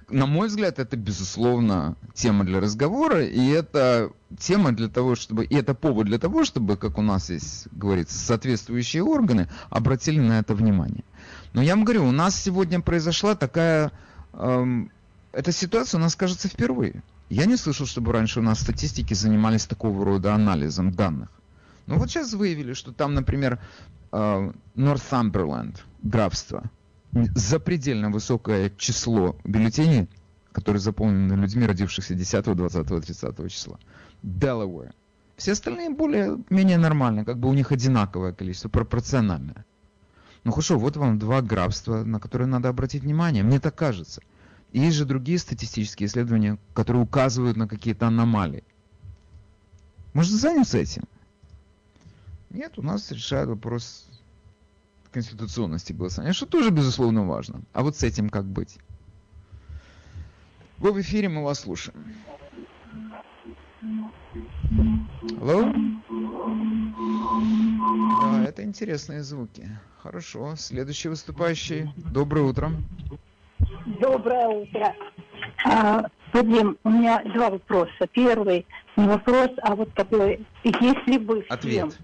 на мой взгляд, это, безусловно, тема для разговора, и это тема для того, чтобы, и это повод для того, чтобы, как у нас здесь говорится, соответствующие органы обратили на это внимание. Но я вам говорю, у нас сегодня произошла такая, эм, эта ситуация у нас, кажется, впервые. Я не слышал, чтобы раньше у нас статистики занимались такого рода анализом данных. Ну вот сейчас выявили, что там, например, э, Нортамберленд, графство, запредельно высокое число бюллетеней, которые заполнены людьми, родившихся 10, 20, 30 числа. Делавэр. Все остальные более-менее нормально, как бы у них одинаковое количество, пропорциональное. Ну хорошо, вот вам два графства, на которые надо обратить внимание, мне так кажется. Есть же другие статистические исследования, которые указывают на какие-то аномалии. Может заняться этим? Нет, у нас решают вопрос конституционности голосования, что тоже, безусловно, важно. А вот с этим как быть? Вы в эфире, мы вас слушаем. Алло? Да, это интересные звуки. Хорошо. Следующий выступающий. Доброе утро. Доброе утро. А, Вадим, у меня два вопроса. Первый не вопрос, а вот такой, если бы всем, Ответ. если,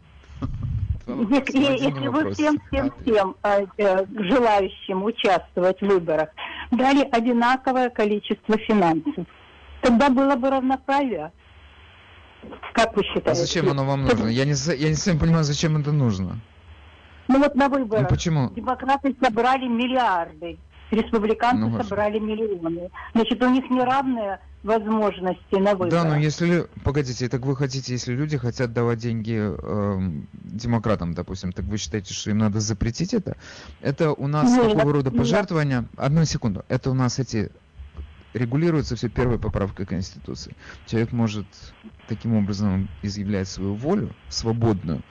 Один если вы всем, всем, всем э, э, желающим участвовать в выборах дали одинаковое количество финансов, тогда было бы равноправие. Как вы считаете? А зачем оно вам нужно? Я не, я не совсем понимаю, зачем это нужно. Ну вот на выборах Ну почему? демократы собрали миллиарды, республиканцы Ну, собрали миллионы. Значит, у них неравные возможности на выборах. Да, но если... Погодите, так вы хотите, если люди хотят давать деньги эм, демократам, допустим, так вы считаете, что им надо запретить это? Это у нас Нет, такого рода нет. пожертвования... Одну секунду. Это у нас эти... Регулируется все первой поправкой Конституции. Человек может таким образом изъявлять свою волю, свободную,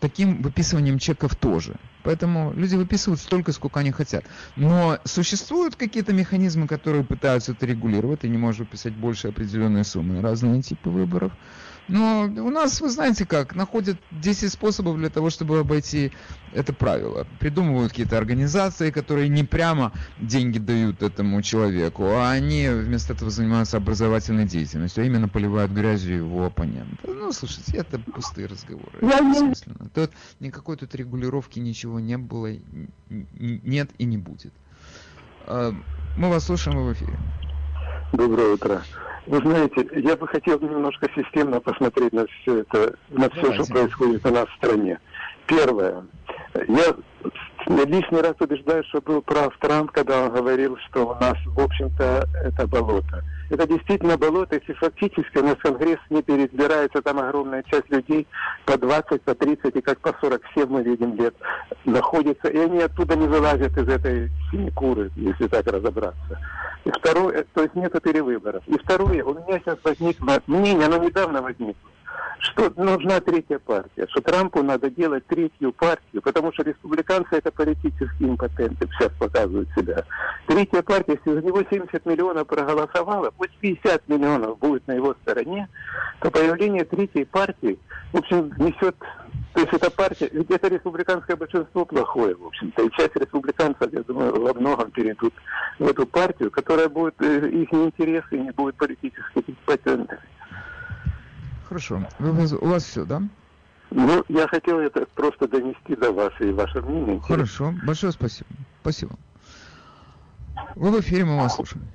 таким выписыванием чеков тоже. Поэтому люди выписывают столько, сколько они хотят. Но существуют какие-то механизмы, которые пытаются это регулировать. Ты не можешь выписать больше определенной суммы. Разные типы выборов. Но у нас, вы знаете как, находят 10 способов для того, чтобы обойти это правило. Придумывают какие-то организации, которые не прямо деньги дают этому человеку, а они вместо этого занимаются образовательной деятельностью, а именно поливают грязью его оппонента. Ну, слушайте, это пустые разговоры. Это. Тут никакой тут регулировки ничего не было, нет и не будет. А, Мы вас слушаем в эфире. Доброе утро. Вы знаете, я бы хотел немножко системно посмотреть на все это, на все, Давайте. что происходит у нас в стране. Первое. Я лишний раз убеждаюсь, что был прав Трамп, когда он говорил, что у нас, в общем-то, это болото. Это действительно болото, если фактически у нас Конгресс не переизбирается, там огромная часть людей по 20, по 30 и как по 47 мы видим лет находится, и они оттуда не вылазят из этой синекуры, если так разобраться. И второе, то есть нету перевыборов. И второе, у меня сейчас возникло мнение, оно недавно возникло, что нужна третья партия, что Трампу надо делать третью партию, потому что республиканцы это политические импотенты, сейчас показывают себя. Третья партия, если за него 70 миллионов проголосовало, пусть 50 миллионов будет на его стороне, то появление третьей партии, в общем, несет То есть эта партия, ведь это республиканское большинство плохое, в общем-то. И часть республиканцев, я думаю, во многом перейдут в эту партию, которая будет э, их интересы не будет политических патентов. Хорошо. Вы- вы- у вас все, да? Ну, я хотел это просто донести до вас и ваше мнение. Хорошо. Большое спасибо. Спасибо. Вы в эфире, мы вас слушаем.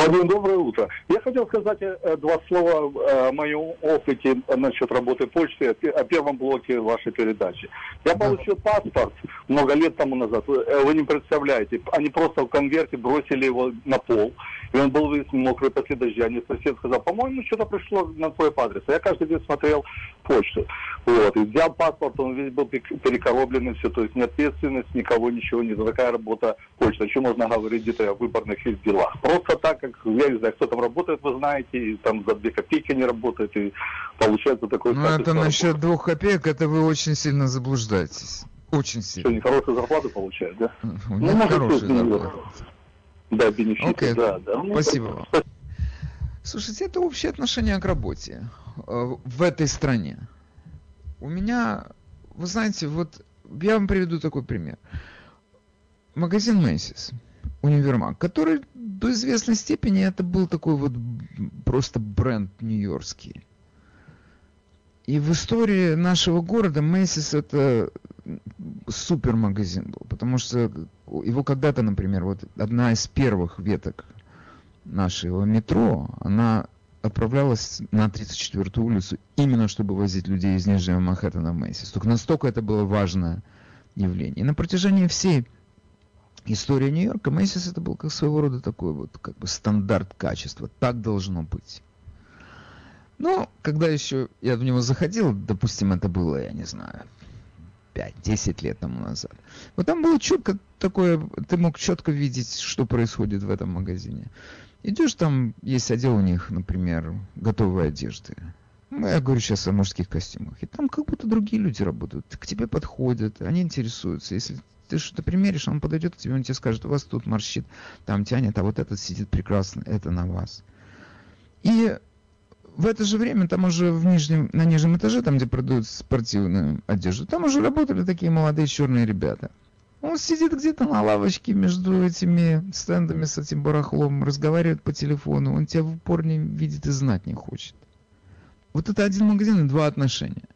Владимир, доброе утро. Я хотел сказать э, два слова э, о моем опыте насчет работы почты, о пе- о первом блоке вашей передачи. Я получил паспорт много лет тому назад. Вы э, вы не представляете, они просто в конверте бросили его на пол, и он был весь мокрый после дождя. Мне сосед сказал, по-моему, что-то пришло на твой адрес. А я каждый день смотрел почту. Вот, и взял паспорт, он весь был перекоробленный, все, то есть не ответственность, никого, ничего, не такая работа почта. Что можно говорить где-то о выборных их делах? Просто так, как, я не знаю, кто там работает, вы знаете, и там за две копейки не работает, и получается такой Ну, это на насчет двух копеек, это вы очень сильно заблуждаетесь. Очень Что, сильно. нехорошую зарплату получают, да? У Ну, них может, хорошая зарплата. Да, бенефиты, Окей. да, да. Ну, Спасибо вам. Слушайте, это общее отношение к работе в этой стране. У меня, вы знаете, вот я вам приведу такой пример. Магазин Macy's, универмаг, который до известной степени это был такой вот просто бренд нью-йоркский. И в истории нашего города Macy's это супер магазин был, потому что его когда-то, например, вот одна из первых веток нашего метро, она отправлялась на 34-ю улицу именно чтобы возить людей из Нижнего Манхэттена в Мэйсис. Только настолько это было важное явление. И на протяжении всей истории Нью-Йорка Мэйсис это был как своего рода такой вот как бы стандарт качества. Так должно быть. Но когда еще я в него заходил, допустим, это было, я не знаю, 5-10 лет тому назад. Вот там было четко такое, ты мог четко видеть, что происходит в этом магазине. Идешь, там есть отдел у них, например, готовой одежды. Ну, я говорю сейчас о мужских костюмах. И там как будто другие люди работают. К тебе подходят, они интересуются. Если ты что-то примеришь, он подойдет к тебе, он тебе скажет, у вас тут морщит, там тянет, а вот этот сидит прекрасно, это на вас. И в это же время там уже в нижнем, на нижнем этаже, там где продают спортивную одежду, там уже работали такие молодые черные ребята. Он сидит где-то на лавочке между этими стендами с этим барахлом, разговаривает по телефону, он тебя в упор не видит и знать не хочет. Вот это один магазин и два отношения.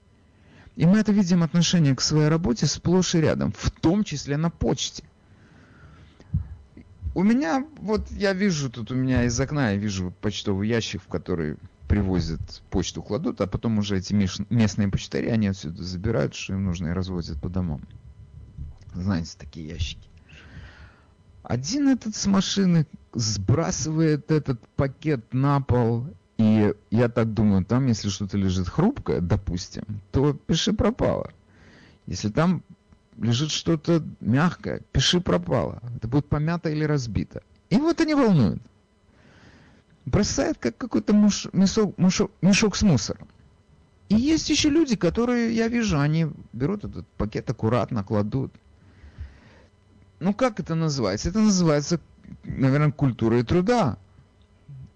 И мы это видим отношение к своей работе сплошь и рядом, в том числе на почте. У меня, вот я вижу, тут у меня из окна я вижу почтовый ящик, в который привозят почту, кладут, а потом уже эти местные почтари, они отсюда забирают, что им нужно, и развозят по домам. Знаете, такие ящики. Один этот с машины сбрасывает этот пакет на пол, и я так думаю, там, если что-то лежит хрупкое, допустим, то пиши пропало. Если там лежит что-то мягкое, пиши пропало. Это будет помято или разбито. И вот они волнуют. Бросает как какой-то муш- мешок, мешок- мешок с мусором. И есть еще люди, которые, я вижу, они берут этот пакет аккуратно, кладут. Ну как это называется? Это называется, наверное, культурой труда.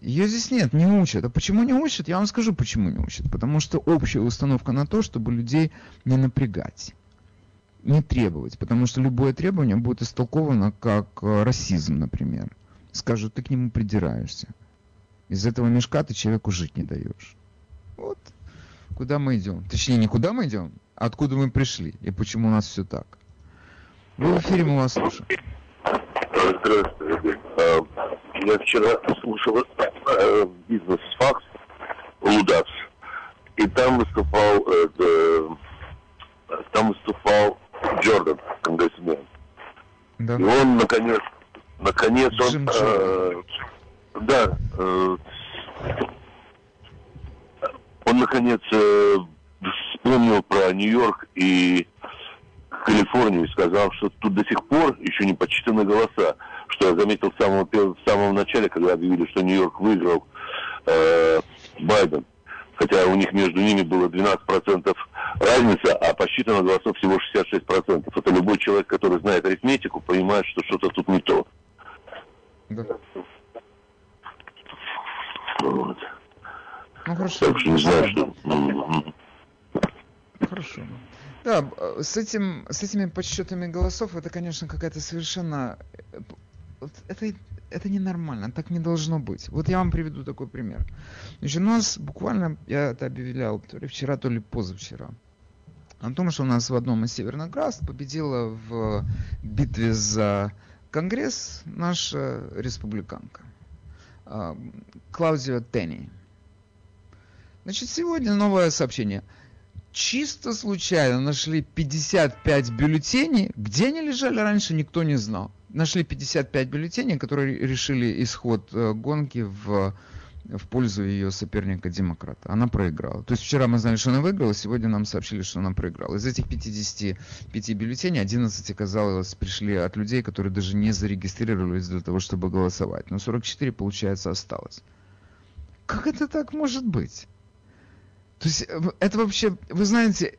Ее здесь нет, не учат. А почему не учат? Я вам скажу, почему не учат. Потому что общая установка на то, чтобы людей не напрягать, не требовать. Потому что любое требование будет истолковано как э, расизм, например. Скажут, ты к нему придираешься. Из этого мешка ты человеку жить не даешь. Вот куда мы идем. Точнее, не куда мы идем, а откуда мы пришли и почему у нас все так. Вы в эфире, мы вас слушаем. Здравствуйте. Э, Я вчера слушал э, бизнес-факс Лудакс, и там выступал, э, э, там выступал Джордан, конгрессмен. Да. И он, наконец, наконец, он, да, э, он, наконец, э, вспомнил про Нью-Йорк и Калифорнию и сказал, что тут до сих пор еще не подсчитаны голоса. Что я заметил в самом, пер- в самом начале, когда объявили, что Нью-Йорк выиграл э, Байден. Хотя у них между ними было 12% разница, а посчитано голосов всего 66%. Это любой человек, который знает арифметику, понимает, что что-то тут не то. Да. Вот. Ну хорошо. Так что не знаю, что... М, м. Хорошо. Да, б- э, с, этим, с этими подсчетами голосов это, конечно, какая-то совершенно... э, Это, это ненормально, так не должно быть. Вот я вам приведу такой пример. Значит, у нас буквально, я это объявлял то ли вчера, то ли позавчера, о том, что у нас в одном из северных графств победила в битве за Конгресс наша республиканка а, Клаудио Тенни. Значит, сегодня новое сообщение. Чисто случайно нашли 55 бюллетеней. Где они лежали раньше, никто не знал. Нашли 55 бюллетеней, которые решили исход э, гонки в, в пользу ее соперника демократа. Она проиграла. То есть вчера мы знали, что она выиграла, сегодня нам сообщили, что она проиграла. Из этих 55 бюллетеней 11, оказалось, пришли от людей, которые даже не зарегистрировались для того, чтобы голосовать. Но 44, получается, осталось. Как это так может быть? То есть э, это вообще, вы знаете,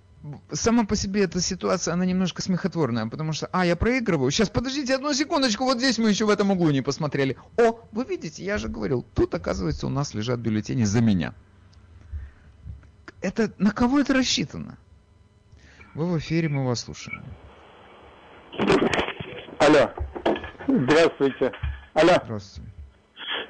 сама по себе эта ситуация, она немножко смехотворная, потому что, а, я проигрываю, сейчас, подождите одну секундочку, вот здесь мы еще в этом углу не посмотрели. О, вы видите, я же говорил, тут, оказывается, у нас лежат бюллетени за меня. Это, на кого это рассчитано? Вы в эфире, мы вас слушаем. Алло. Здравствуйте. Алло. Здравствуйте.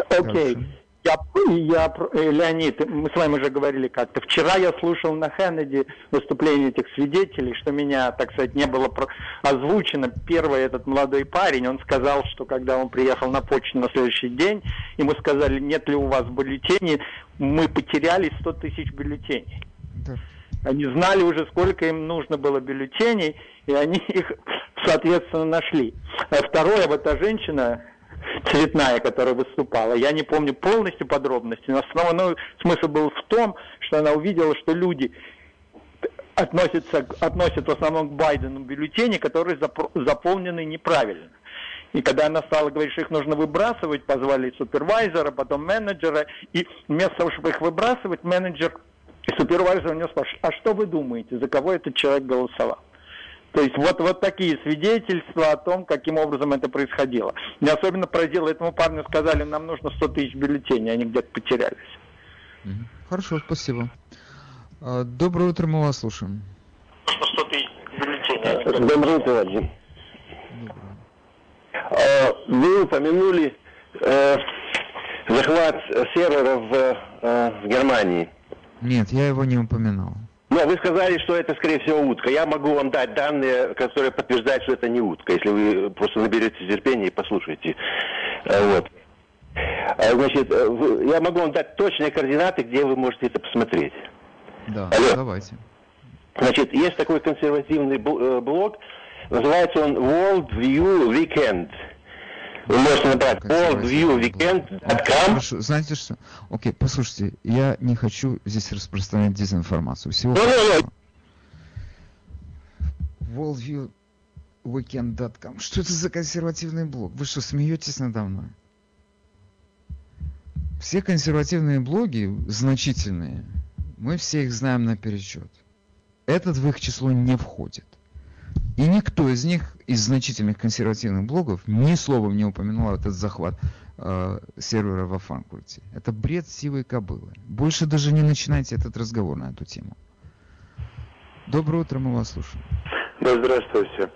Окей. Я, я, э, Леонид, мы с вами уже говорили как-то. Вчера я слушал на Хеннеди выступление этих свидетелей, что меня, так сказать, не было про- озвучено. Первый этот молодой парень, он сказал, что когда он приехал на почту на следующий день, ему сказали, нет ли у вас бюллетеней, мы потеряли 100 тысяч бюллетеней. Они знали уже, сколько им нужно было бюллетеней, и они их, соответственно, нашли. А второе, вот та женщина цветная, которая выступала, я не помню полностью подробности, но основной смысл был в том, что она увидела, что люди относятся, относят в основном к Байдену бюллетени, которые запро- заполнены неправильно. И когда она стала говорить, что их нужно выбрасывать, позвали супервайзера, потом менеджера, и вместо того, чтобы их выбрасывать, менеджер и супервайзер у него спрашивает, а что вы думаете, за кого этот человек голосовал? То есть вот, вот такие свидетельства о том, каким образом это происходило. Меня особенно поразило, этому парню сказали, нам нужно 100 тысяч бюллетеней, они где-то потерялись. Хорошо, спасибо. А, Доброе утро, мы вас слушаем. 100 тысяч бюллетеней. Доброе утро, Вадим. А, Вы упомянули э, захват серверов в, э, в Германии. Нет, я его не упоминал. Но вы сказали, что это, скорее всего, утка. Я могу вам дать данные, которые подтверждают, что это не утка, если вы просто наберете терпения и послушаете. Э, Вот. А, Значит, э, я могу вам дать точные координаты, где вы можете это посмотреть. Да, Алло. давайте. Значит, есть такой консервативный бл- э, блог, называется он World View Weekend. Вы можете набрать worldviewweekend.com. Хорошо, знаете что? Окей, послушайте, я не хочу здесь распространять дезинформацию. Всего Ну, хорошего. worldviewweekend.com. Что это за консервативный блог? Вы что, смеетесь надо мной? Все консервативные блоги значительные. Мы все их знаем наперечет. Этот в их число не входит. И никто из них, из значительных консервативных блогов, ни словом не упомянул этот захват э, сервера во Франкфурте. Это бред сивой кобылы. Больше даже не начинайте этот разговор на эту тему. Доброе утро, мы вас слушаем. Да, здравствуйте.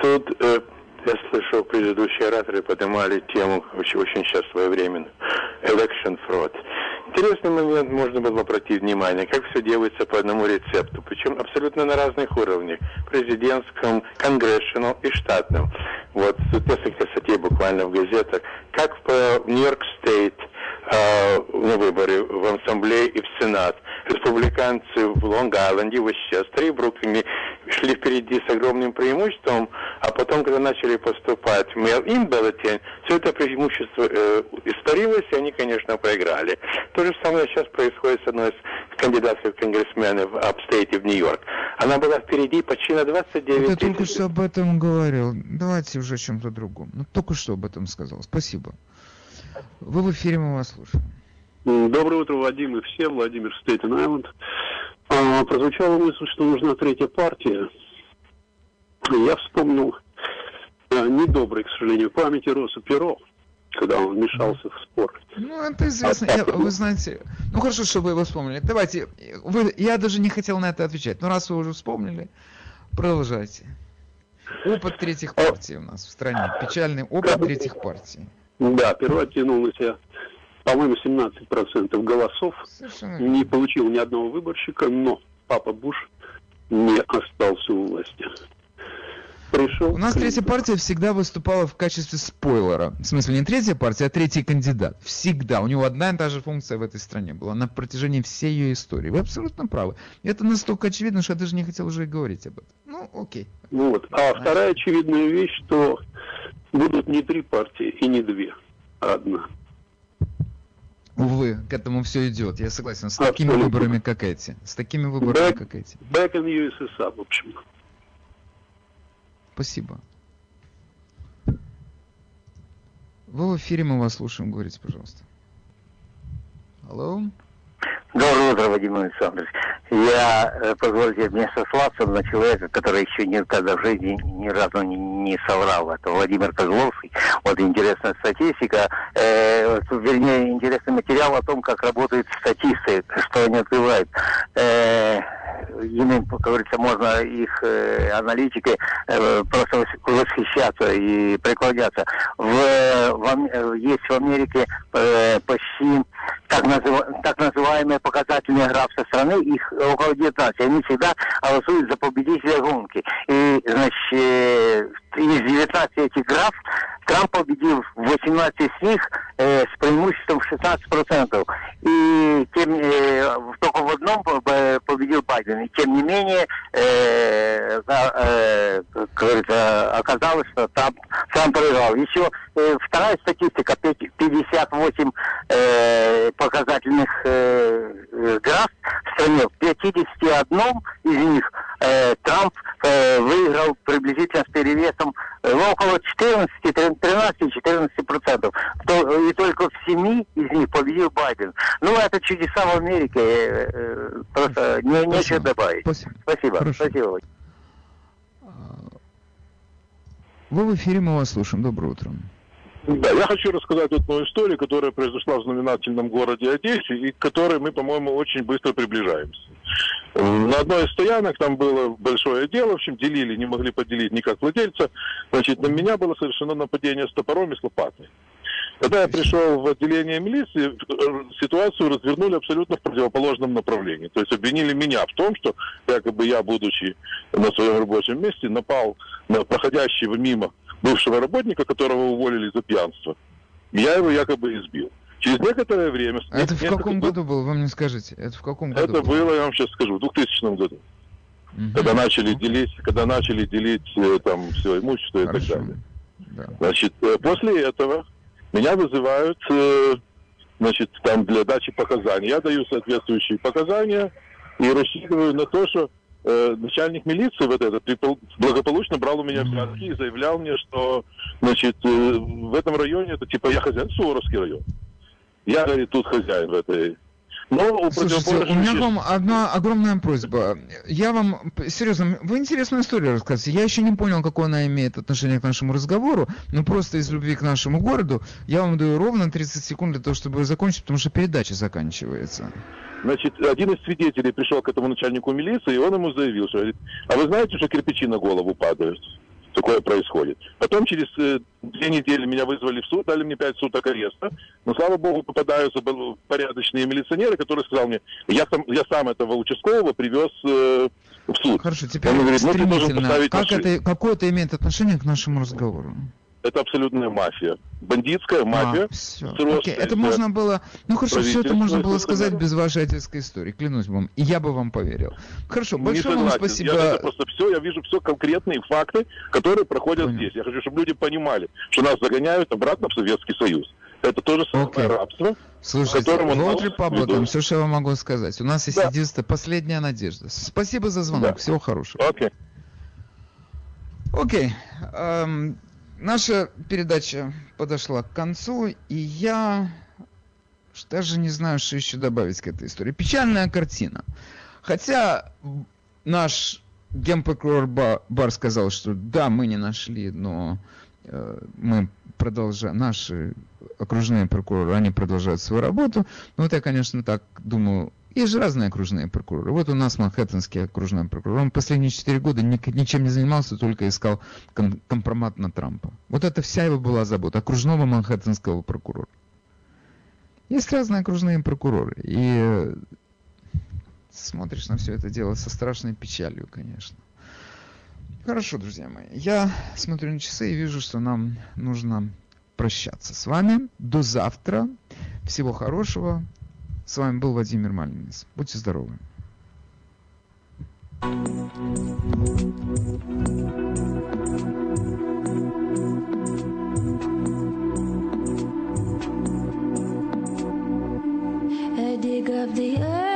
Тут э, я слышал, предыдущие ораторы поднимали тему очень, очень сейчас своевременную. Election fraud. Интересный момент, можно было обратить внимание, как все делается по одному рецепту, причем абсолютно на разных уровнях, президентском, конгрессионал и штатном. Вот несколько статей буквально в газетах, как в Нью-Йорк Стейт э, на выборы в Ассамблею и в Сенат. Республиканцы в Лонг-Айленде, в Вестчестере и Бруклине шли впереди с огромным преимуществом, а потом, когда начали поступать mail-in бюллетень, все это преимущество э, испарилось, и они, конечно, проиграли. То же самое сейчас происходит с одной из кандидатов конгрессмены в апстейте в Нью-Йорк. Она была впереди почти на 29 Вот я только что об этом говорил. Давайте уже о чем-то другом. Ну, только что об этом сказал. Спасибо. Вы в эфире, мы вас слушаем. Доброе утро, Вадим и всем. Владимир Стейтен Айленд. А, прозвучала мысль, что нужна третья партия. Я вспомнил а, недоброй, к сожалению, памяти Роса Перо, когда он вмешался в спор. Ну, это известно. Я- вы знаете, ну хорошо, что вы его вспомнили. Давайте, вы, я даже не хотел на это отвечать, но раз вы уже вспомнили, продолжайте. Опыт третьих партий у нас в стране. Печальный опыт третьих партий. Да, Перо оттянул на себя, по-моему, 17% голосов. Совершенно Не получил ни одного выборщика, но папа Буш не остался у власти. Пришел. У нас третья партия всегда выступала в качестве спойлера. В смысле, не третья партия, а третий кандидат. Всегда. У него одна и та же функция в этой стране была на протяжении всей ее истории. Вы абсолютно правы. Это настолько очевидно, что я даже не хотел уже и говорить об этом. Ну, окей. Ну вот. А вторая очевидная вещь, что будут не три партии и не две, а одна. Увы, к этому все идет. Я согласен. С такими Абсолютно. выборами, как эти. С такими выборами, Back, как эти. back in USSR, в общем. Спасибо. Вы в эфире, мы вас слушаем. Говорите, пожалуйста. Алло? Доброе утро, Вадим Александрович. Я, э, позвольте мне сослаться на человека, который еще никогда в жизни ни разу не, не соврал. Это Владимир Козловский. Вот интересная статистика, э, вернее, интересный материал о том, как работают статисты, что они открывают. Э, ими, как говорится, можно их э, аналитикой э, просто вос- восхищаться и преклоняться. В, в э, есть в Америке э, почти так, называ- так называемые показательные граф со стороны, их около 19. Они всегда голосуют за победителя гонки. И, значит, э, из 19 этих граф Трамп победил 18 из них э, с преимуществом в 16%. И тем, э, только в одном по- победил Байден. И тем не менее, э, э, говорится, оказалось, что Трамп, Трамп проиграл. Еще э, вторая статистика, пять- 58 э, показательных э, граф в стране. В 51 из них э, Трамп э, выиграл приблизительно с перевесом э, ну, около 14, 13-14 процентов. То- И только в 7 из них победил Байден. Ну, это чудеса в Америке. э, э, Просто не, нечего добавить. Спасибо. Спасибо. Вы в эфире, мы вас слушаем. Доброе утро. Да, я хочу рассказать одну историю, которая произошла в знаменательном городе Одессе, и к которой мы, по-моему, очень быстро приближаемся. На одной из стоянок там было большое дело, в общем, делили, не могли поделить никак владельца. Значит, на меня было совершено нападение с топором и с лопатой. Когда я пришел в отделение милиции, э, ситуацию развернули абсолютно в противоположном направлении. То есть обвинили меня в том, что якобы я, будучи на своем рабочем месте, напал на проходящего мимо бывшего работника, которого уволили за пьянство. Я его якобы избил. Через некоторое время... Это в каком году было? Вы мне скажите. Это в каком году Это было, я вам сейчас скажу, в 2000 году. Когда начали делить, когда начали делить э, там все имущество и так далее. Значит, э, после этого меня вызывают, э, значит, там для дачи показаний. Я даю соответствующие показания и рассчитываю на то, что э, начальник милиции вот этот благополучно брал у меня взятки и заявлял мне, что, значит, э, в этом районе это типа я хозяин, Суворовский район. Я, говорит, тут хозяин в этой. Но у Слушайте, у меня к вам одна огромная просьба. Я вам, серьезно, вы интересную историю рассказываете. Я еще не понял, какое она имеет отношение к нашему разговору, но просто из любви к нашему городу я вам даю ровно 30 секунд для того, чтобы закончить, потому что передача заканчивается. Значит, один из свидетелей пришел к этому начальнику милиции, и он ему заявил, что говорит, а вы знаете, что кирпичи на голову падают? Такое происходит. Потом через э, две недели меня вызвали в суд, дали мне пять суток ареста. Но, слава богу, попадаются порядочные милиционеры, которые сказал мне, я сам, я сам этого участкового привез э, в суд. Хорошо, теперь Он говорит, ну, ты должен стремительно. поставить Как машину. это, какое это имеет отношение к нашему разговору? Это абсолютная мафия. Бандитская мафия. с Окей, ростом, это можно было, ну хорошо, все это можно было сказать было. без вашей отецкой истории, клянусь вам, и я бы вам поверил. Хорошо, большое вам спасибо. Я это просто все, я вижу все конкретные факты, которые проходят здесь. Я хочу, чтобы люди понимали, что нас загоняют обратно в Советский Союз. Это то же самое рабство, Слушайте, которому World нас Republic, ведут. все, что я вам могу сказать. У нас есть Да. единственная, последняя надежда. Спасибо за звонок, Да. всего хорошего. Окей. Окей. эм, наша передача подошла к концу, и я даже не знаю, что еще добавить к этой истории. Печальная картина. Хотя наш генпрокурор Ба- Бар сказал, что да, мы не нашли, но э, мы продолжают, наши окружные прокуроры, они продолжают свою работу. Но вот я, конечно, так думаю, есть же разные окружные прокуроры. Вот у нас Манхэттенский окружной прокурор. Он последние четыре года ни- ничем не занимался, только искал ком- компромат на Трампа. Вот это вся его была забота. Окружного Манхэттенского прокурора. Есть разные окружные прокуроры. И э, смотришь на все это дело со страшной печалью, конечно. Хорошо, друзья мои. Я смотрю на часы и вижу, что нам нужно прощаться с вами. До завтра. Всего хорошего. С вами был Владимир Малинец. Будьте здоровы. Dig up the earth